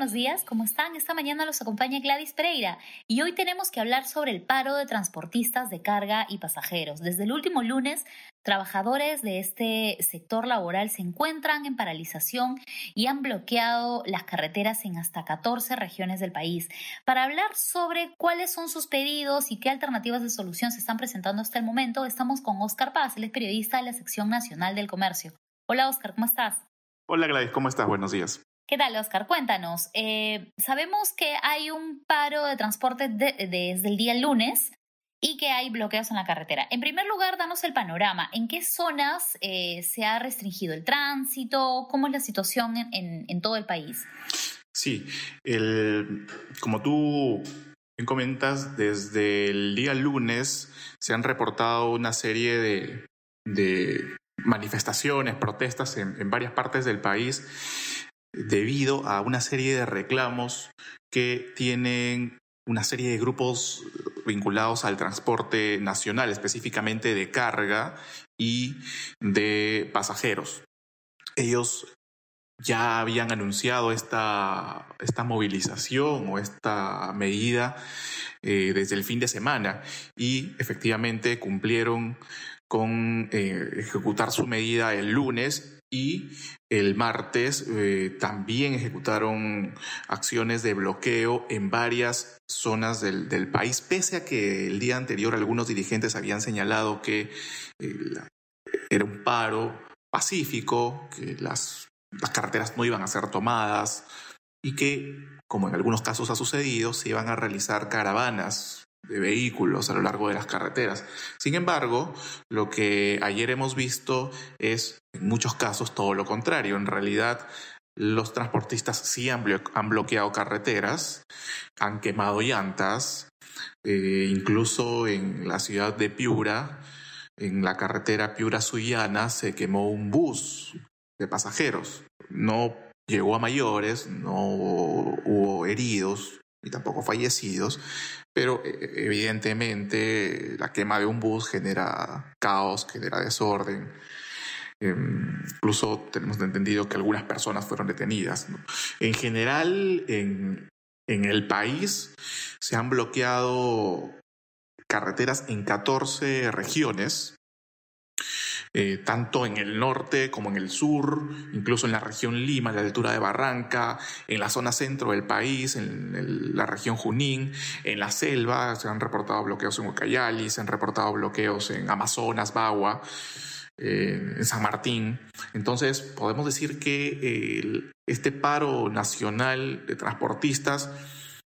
Buenos días, ¿cómo están? Esta mañana los acompaña Gladys Pereira y hoy tenemos que hablar sobre el paro de transportistas de carga y pasajeros. Desde el último lunes, trabajadores de este sector laboral se encuentran en paralización y han bloqueado las carreteras en hasta 14 regiones del país. Para hablar sobre cuáles son sus pedidos y qué alternativas de solución se están presentando hasta el momento, estamos con Oscar Paz, él es periodista de la sección nacional del comercio. Hola Oscar, ¿cómo estás? Hola Gladys, ¿cómo estás? Buenos días. ¿Qué tal, Oscar? Cuéntanos. Eh, sabemos que hay un paro de transporte desde el día lunes y que hay bloqueos en la carretera. En primer lugar, danos el panorama. ¿En qué zonas eh, se ha restringido el tránsito? ¿Cómo es la situación en, todo el país? Sí, como tú comentas, desde el día lunes se han reportado una serie de, manifestaciones, protestas en varias partes del país debido a una serie de reclamos que tienen una serie de grupos vinculados al transporte nacional, específicamente de carga y de pasajeros. Ellos ya habían anunciado esta, esta movilización o esta medida eh, desde el fin de semana y efectivamente cumplieron con eh, ejecutar su medida el lunes y el martes eh, también ejecutaron acciones de bloqueo en varias zonas del, país, pese a que el día anterior algunos dirigentes habían señalado que eh, era un paro pacífico, que las, las carreteras no iban a ser tomadas y que, como en algunos casos ha sucedido, se iban a realizar caravanas de vehículos a lo largo de las carreteras. Sin embargo, lo que ayer hemos visto es, en muchos casos, todo lo contrario. En realidad, los transportistas sí han, bloqueado carreteras, han quemado llantas, eh, incluso en la ciudad de Piura, en la carretera Piura-Suyana, se quemó un bus de pasajeros. No llegó a mayores, no hubo heridos, y tampoco fallecidos, pero eh, evidentemente la quema de un bus genera caos, genera desorden. Em, incluso tenemos entendido que algunas personas fueron detenidas. En general, en, en el país se han bloqueado carreteras en 14 regiones eh, tanto en el norte como en el sur, incluso en la región Lima, en la altura de Barranca, en la zona centro del país, en la región Junín, en la selva, se han reportado bloqueos en Ucayali, se han reportado bloqueos en Amazonas, Bagua. Eh, en San Martín. Entonces, podemos decir que este paro nacional de transportistas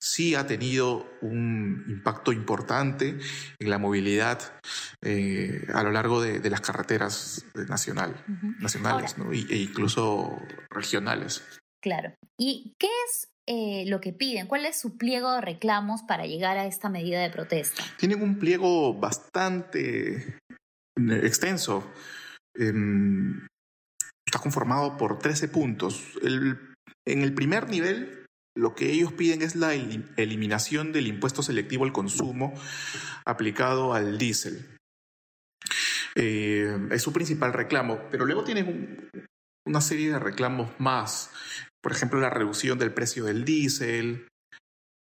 sí ha tenido un impacto importante en la movilidad eh, a lo largo de, las carreteras nacional, nacionales e incluso regionales. Claro. ¿Y qué es eh, lo que piden? ¿Cuál es su pliego de reclamos para llegar a esta medida de protesta? Tienen un pliego bastante eh, extenso. Em, está conformado por 13 puntos. en el primer nivel lo que ellos piden es la eliminación del impuesto selectivo al consumo aplicado al diésel. Eh, es su principal reclamo, pero luego tienen una serie de reclamos más. Por ejemplo, la reducción del precio del diésel,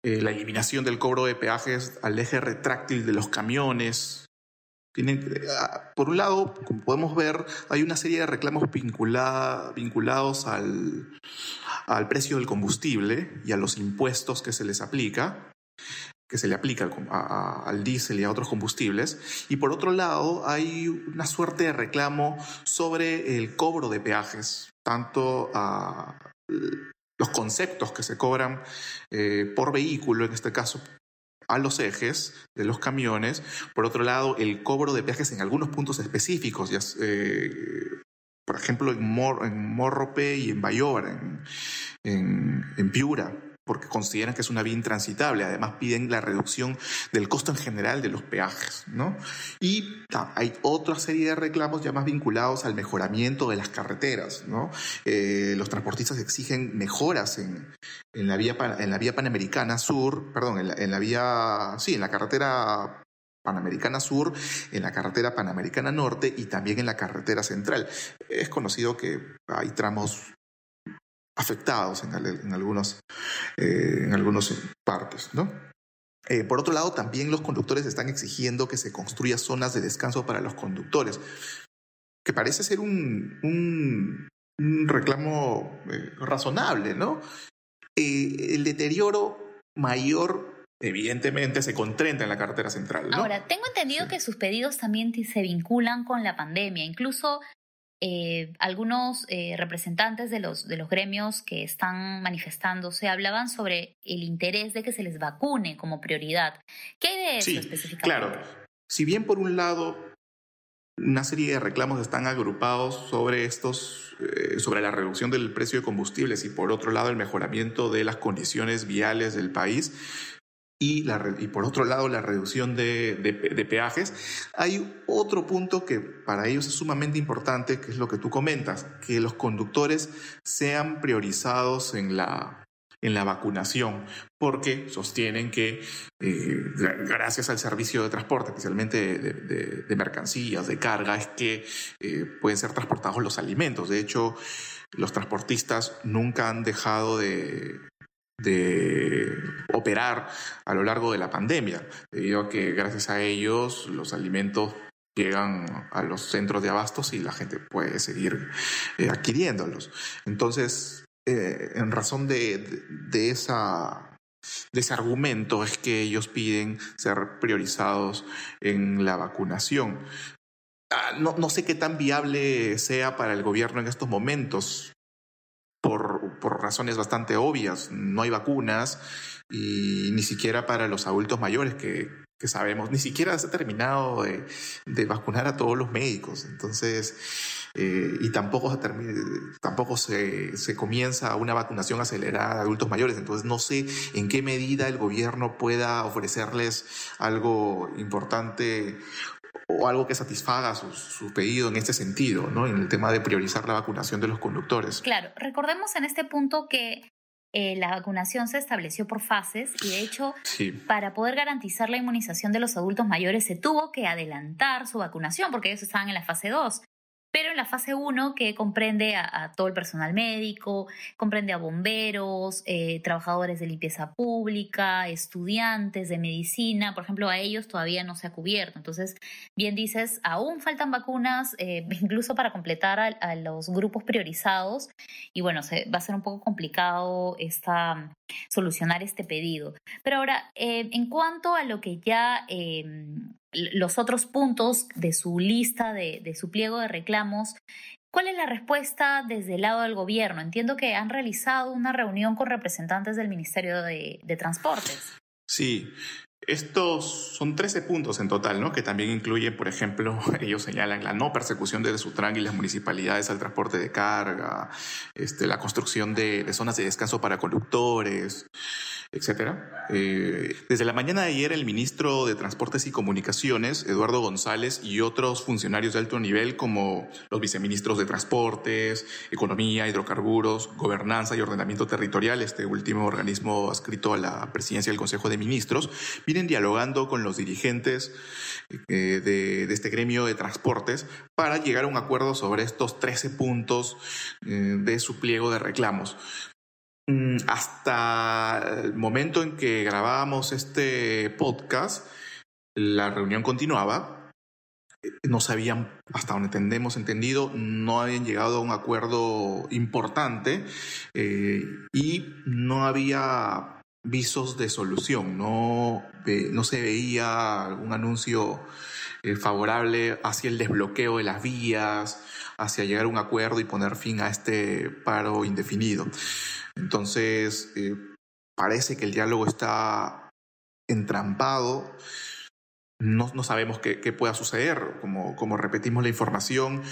eh, la eliminación del cobro de peajes al eje retráctil de los camiones, por un lado, como podemos ver, hay una serie de reclamos vinculados al, precio del combustible y a los impuestos que se les aplica, que se le aplica al diésel y a otros combustibles. Y por otro lado, hay una suerte de reclamo sobre el cobro de peajes, tanto a los conceptos que se cobran eh, por vehículo, en este caso a los ejes de los camiones. Por otro lado, el cobro de peajes en algunos puntos específicos, ya, eh, por ejemplo, en, Morrope y en Bayor, en, en, Piura, porque consideran que es una vía intransitable. Además, piden la reducción del costo en general de los peajes. ¿no? Y hay otra serie de reclamos ya más vinculados al mejoramiento de las carreteras. ¿no? Eh, los transportistas exigen mejoras en, la vía, panamericana sur, perdón, en la vía, sí, en la carretera Panamericana Sur, en la carretera Panamericana Norte y también en la carretera central. Es conocido que hay tramos afectados en, en algunos, eh, en algunas partes, ¿no? Eh, por otro lado, también los conductores están exigiendo que se construya zonas de descanso para los conductores, que parece ser un, un, reclamo eh, razonable, ¿no? el deterioro mayor evidentemente se concentra en la carretera central. ¿no? Ahora, tengo entendido que sus pedidos también se vinculan con la pandemia. Incluso eh, algunos eh, representantes de los, de los gremios que están manifestándose hablaban sobre el interés de que se les vacune como prioridad. ¿Qué hay de eso específicamente? Claro, si bien por un lado una serie de reclamos están agrupados sobre estos, eh, sobre la reducción del precio de combustibles y por otro lado el mejoramiento de las condiciones viales del país, y, la, y por otro lado la reducción de, de, peajes, hay otro punto que para ellos es sumamente importante, que es lo que tú comentas, que los conductores sean priorizados en la, en la vacunación, porque sostienen que eh, gracias al servicio de transporte, especialmente de, mercancías, de carga, es que eh, pueden ser transportados los alimentos. De hecho, los transportistas nunca han dejado de, de operar a lo largo de la pandemia, debido a que gracias a ellos los alimentos llegan a los centros de abastos y la gente puede seguir eh, adquiriéndolos. Entonces, eh, en razón de, esa, de ese argumento es que ellos piden ser priorizados en la vacunación. Ah, no, no, sé qué tan viable sea para el gobierno en estos momentos por, razones bastante obvias. No hay vacunas y ni siquiera para los adultos mayores que, que sabemos, ni siquiera se ha terminado de, de, vacunar a todos los médicos. Entonces, eh, y tampoco, se, tampoco se, se, comienza una vacunación acelerada de adultos mayores. Entonces, no sé en qué medida el gobierno pueda ofrecerles algo importante o algo que satisfaga su, pedido en este sentido, ¿no? En el tema de priorizar la vacunación de los conductores. Claro, recordemos en este punto que eh, la vacunación se estableció por fases y de hecho para poder garantizar la inmunización de los adultos mayores se tuvo que adelantar su vacunación porque ellos estaban en la fase 2. Pero en la fase 1, que comprende a, todo el personal médico, comprende a bomberos, eh, trabajadores de limpieza pública, estudiantes de medicina, por ejemplo, a ellos todavía no se ha cubierto. Entonces, bien dices, aún faltan vacunas, eh, incluso para completar a, los grupos priorizados. Y bueno, se, va a ser un poco complicado esta, solucionar este pedido. Pero ahora, eh, en cuanto a lo que ya los otros puntos de su lista, de, su pliego de reclamos, ¿Cuál es la respuesta desde el lado del gobierno? Entiendo que han realizado una reunión con representantes del Ministerio de, de, Transportes. Sí, estos son 13 puntos en total, ¿no? Que también incluyen, por ejemplo, ellos señalan la no persecución de Sutran y las municipalidades al transporte de carga, este, la construcción de, de zonas de descanso para conductores, etcétera. Eh, desde la mañana de ayer, el ministro de Transportes y Comunicaciones, Eduardo González, y otros funcionarios de alto nivel, como los viceministros de Transportes, Economía, Hidrocarburos, Gobernanza y Ordenamiento Territorial, este último organismo adscrito a la presidencia del Consejo de Ministros, vienen dialogando con los dirigentes eh, de, este gremio de transportes para llegar a un acuerdo sobre estos 13 puntos eh, de su pliego de reclamos. Mm, hasta el momento en que grabábamos este podcast, la reunión continuaba. No sabían, hasta donde entendemos entendido, no habían llegado a un acuerdo importante eh, y no había visos de solución, no, no se veía algún anuncio eh, favorable hacia el desbloqueo de las vías, hacia llegar a un acuerdo y poner fin a este paro indefinido. Entonces, eh, parece que el diálogo está entrampado. No, no sabemos qué, qué, pueda suceder. Como, como repetimos la información,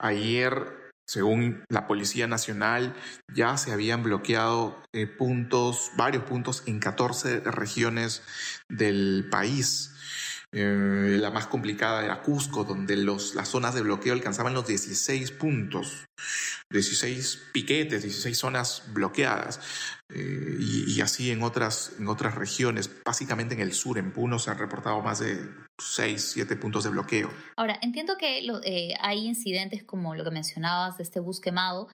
ayer Según la Policía Nacional, ya se habían bloqueado eh, puntos, varios puntos en 14 regiones del país. Eh, la más complicada era Cusco, donde los, las zonas de bloqueo alcanzaban los 16 puntos, 16 piquetes, 16 zonas bloqueadas. Eh, y, así en otras, en otras regiones, básicamente en el sur, en Puno, se han reportado más de 6, 7 puntos de bloqueo. Ahora, entiendo que eh, hay incidentes como lo que mencionabas de este bus quemado,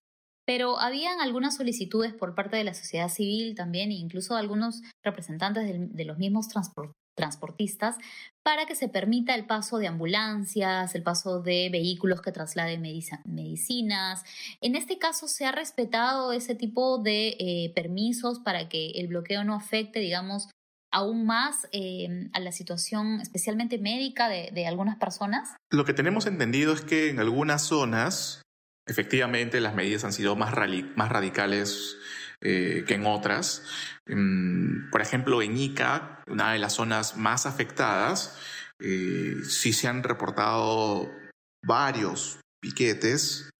pero habían algunas solicitudes por parte de la sociedad civil también, e incluso algunos representantes de, de los mismos transportistas transportistas para que se permita el paso de ambulancias, el paso de vehículos que trasladen medicinas. En este caso, ¿se ha respetado ese tipo de eh, permisos para que el bloqueo no afecte, digamos, aún más eh, a la situación especialmente médica de, algunas personas? Lo que tenemos entendido es que en algunas zonas, efectivamente, las medidas han sido más, radicales eh, que en otras. Mm, por ejemplo, en Ica, una de las zonas más afectadas, eh, sí se han reportado varios piquetes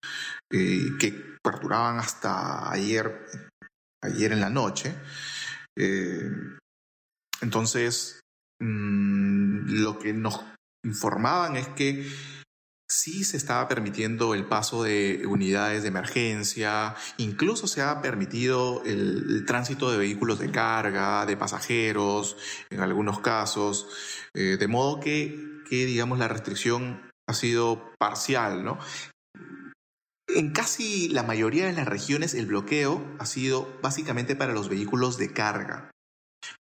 eh, que perduraban hasta ayer, ayer en la noche. entonces, mm, lo que nos informaban es que sí se estaba permitiendo el paso de unidades de emergencia, incluso se ha permitido el, tránsito de vehículos de carga, de pasajeros, en algunos casos, eh, de modo que, digamos, la restricción ha sido parcial, ¿no? En casi la mayoría de las regiones el bloqueo ha sido básicamente para los vehículos de carga.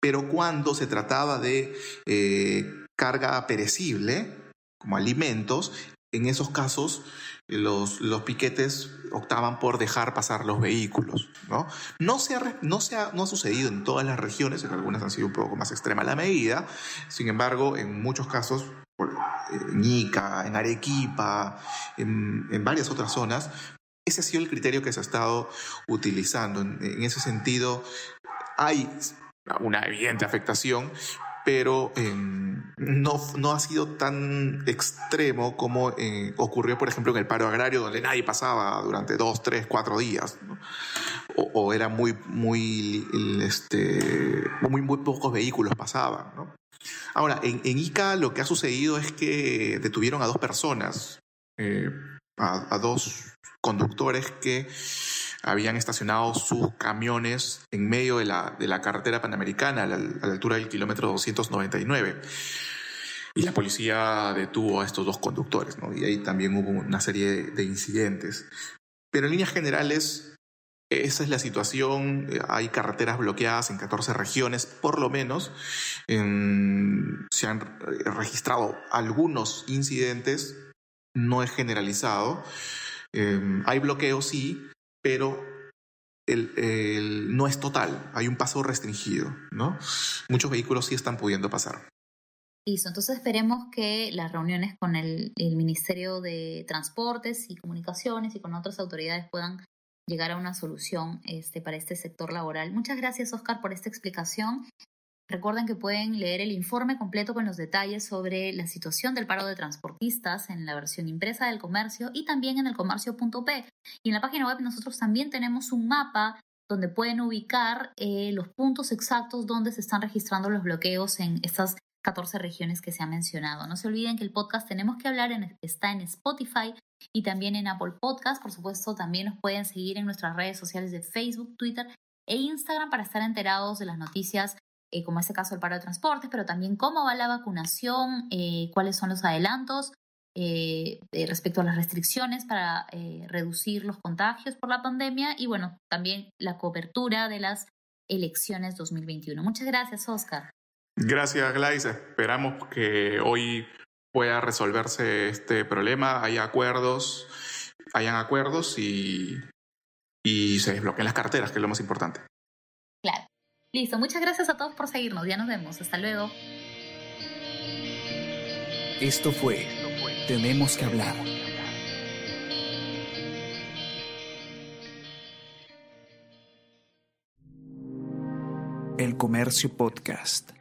Pero cuando se trataba de eh, carga perecible, como alimentos, en esos casos los, los, piquetes optaban por dejar pasar los vehículos. ¿no? No, se ha, no, se ha, no ha sucedido en todas las regiones, en algunas han sido un poco más extrema la medida, sin embargo, en muchos casos, en Ica, en Arequipa, en, en varias otras zonas, ese ha sido el criterio que se ha estado utilizando. En, en ese sentido, hay una evidente afectación, pero em, no, no ha sido tan extremo como eh, ocurrió, por ejemplo, en el paro agrario, donde nadie pasaba durante dos, tres, cuatro días. O, era muy, muy, este, muy, muy pocos vehículos pasaban. Ahora, en, Ica lo que ha sucedido es que detuvieron a dos personas, eh, a dos conductores que habían estacionado sus camiones en medio de la, de la carretera panamericana a la, altura del kilómetro 299. Y la policía detuvo a estos dos conductores, ¿no? Y ahí también hubo una serie de, incidentes. Pero en líneas generales, esa es la situación. Hay carreteras bloqueadas en 14 regiones, por lo menos. se han registrado algunos incidentes, no es generalizado. Em, hay bloqueos, sí, pero el, no es total, hay un paso restringido, ¿no? Muchos vehículos sí están pudiendo pasar. Listo, entonces esperemos que las reuniones con el, el, Ministerio de Transportes y Comunicaciones y con otras autoridades puedan llegar a una solución este, para este sector laboral. Muchas gracias, Oscar, por esta explicación Recuerden que pueden leer el informe completo con los detalles sobre la situación del paro de transportistas en la versión impresa del comercio y también en el comercio.p. Y en la página web nosotros también tenemos un mapa donde pueden ubicar eh, los puntos exactos donde se están registrando los bloqueos en estas 14 regiones que se han mencionado. No se olviden que el podcast Tenemos que hablar está en Spotify y también en Apple Podcast. Por supuesto, también nos pueden seguir en nuestras redes sociales de Facebook, Twitter e Instagram para estar enterados de las noticias eh, como este caso el paro de transportes, pero también cómo va la vacunación, eh, cuáles son los adelantos eh, respecto a las restricciones para reducir los contagios por la pandemia y bueno, también la cobertura de las elecciones 2021. Muchas gracias, Oscar. Gracias, Gladys. Esperamos que hoy pueda resolverse este problema, haya acuerdos, hayan acuerdos y, y se desbloqueen las carteras, que es lo más importante. Listo, muchas gracias a todos por seguirnos. Ya nos vemos. Hasta luego. Esto fue Tenemos que hablar. El Comercio Podcast.